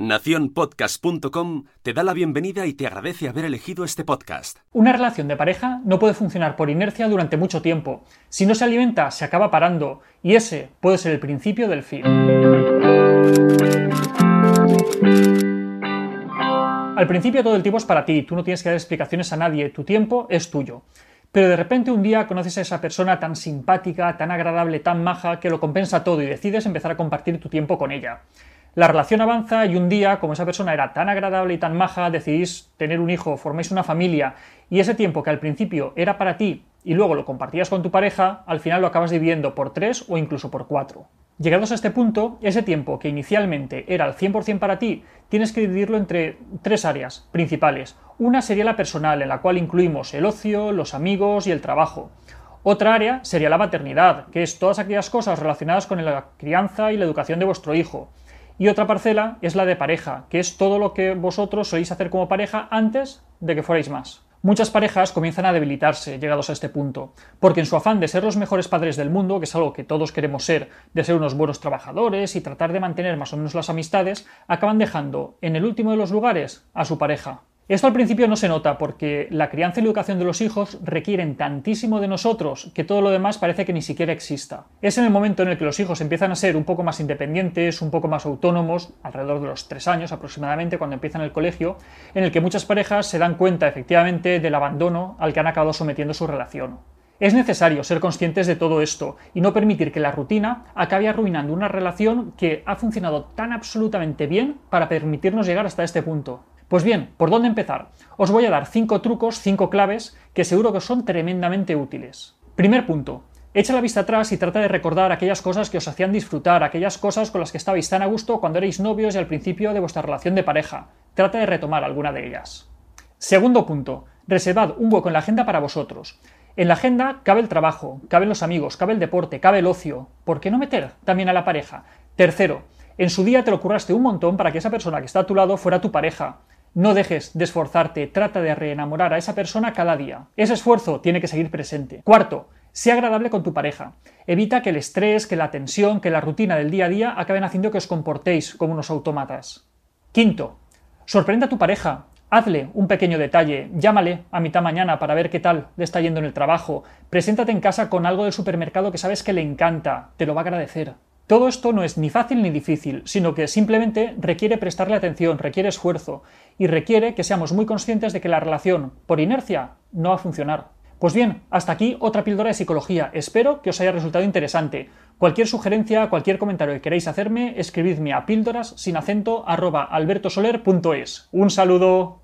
Naciónpodcast.com te da la bienvenida y te agradece haber elegido este podcast. Una relación de pareja no puede funcionar por inercia durante mucho tiempo. Si no se alimenta, se acaba parando, y ese puede ser el principio del fin. Al principio todo el tiempo es para ti, tú no tienes que dar explicaciones a nadie, tu tiempo es tuyo. Pero de repente un día conoces a esa persona tan simpática, tan agradable, tan maja, que lo compensa todo y decides empezar a compartir tu tiempo con ella. La relación avanza y un día, como esa persona era tan agradable y tan maja, decidís tener un hijo, formáis una familia y ese tiempo que al principio era para ti y luego lo compartías con tu pareja, al final lo acabas dividiendo por tres o incluso por cuatro. Llegados a este punto, ese tiempo que inicialmente era al 100% para ti, tienes que dividirlo entre tres áreas principales. Una sería la personal, en la cual incluimos el ocio, los amigos y el trabajo. Otra área sería la maternidad, que es todas aquellas cosas relacionadas con la crianza y la educación de vuestro hijo. Y otra parcela es la de pareja, que es todo lo que vosotros soléis hacer como pareja antes de que fuerais más. Muchas parejas comienzan a debilitarse llegados a este punto, porque en su afán de ser los mejores padres del mundo, que es algo que todos queremos ser, de ser unos buenos trabajadores y tratar de mantener más o menos las amistades, acaban dejando en el último de los lugares a su pareja. Esto al principio no se nota porque la crianza y la educación de los hijos requieren tantísimo de nosotros que todo lo demás parece que ni siquiera exista. Es en el momento en el que los hijos empiezan a ser un poco más independientes, un poco más autónomos, alrededor de los tres años aproximadamente, cuando empiezan el colegio, en el que muchas parejas se dan cuenta efectivamente del abandono al que han acabado sometiendo su relación. Es necesario ser conscientes de todo esto y no permitir que la rutina acabe arruinando una relación que ha funcionado tan absolutamente bien para permitirnos llegar hasta este punto. Pues bien, ¿por dónde empezar? Os voy a dar cinco trucos, cinco claves que seguro que son tremendamente útiles. Primer punto. Echa la vista atrás y trata de recordar aquellas cosas que os hacían disfrutar, aquellas cosas con las que estabais tan a gusto cuando erais novios y al principio de vuestra relación de pareja. Trata de retomar alguna de ellas. Segundo punto. Reservad un hueco en la agenda para vosotros. En la agenda cabe el trabajo, caben los amigos, cabe el deporte, cabe el ocio. ¿Por qué no meter también a la pareja? Tercero, en su día te lo curraste un montón para que esa persona que está a tu lado fuera tu pareja. No dejes de esforzarte, trata de reenamorar a esa persona cada día. Ese esfuerzo tiene que seguir presente. Cuarto, sea agradable con tu pareja. Evita que el estrés, que la tensión, que la rutina del día a día acaben haciendo que os comportéis como unos autómatas. Quinto, sorprenda a tu pareja. Hazle un pequeño detalle, llámale a mitad mañana para ver qué tal le está yendo en el trabajo, preséntate en casa con algo del supermercado que sabes que le encanta, te lo va a agradecer. Todo esto no es ni fácil ni difícil, sino que simplemente requiere prestarle atención, requiere esfuerzo y requiere que seamos muy conscientes de que la relación, por inercia, no va a funcionar. Pues bien, hasta aquí otra píldora de psicología. Espero que os haya resultado interesante. Cualquier sugerencia, cualquier comentario que queráis hacerme, escribidme a píldoras sin acento arroba albertosoler.es. Un saludo.